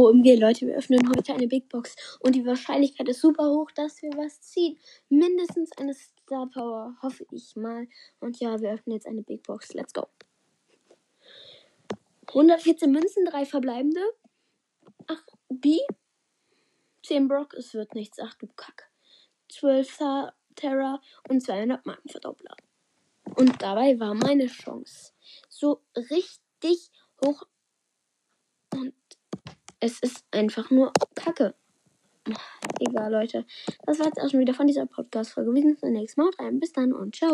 OMG, Leute, wir öffnen heute eine Big Box und die Wahrscheinlichkeit ist super hoch, dass wir was ziehen. Mindestens eine Star Power, hoffe ich mal. Und ja, wir öffnen jetzt eine Big Box. Let's go. 114 Münzen, 3 verbleibende. Ach, B. 10 Brock, es wird nichts. Ach du Kack. 12 Terra und 200 Markenverdoppler. Und dabei war meine Chance so richtig hoch. Es ist einfach nur Kacke. Egal, Leute. Das war jetzt auch schon wieder von dieser Podcast-Folge. Wir sehen uns beim nächsten Mal. Bis dann und ciao.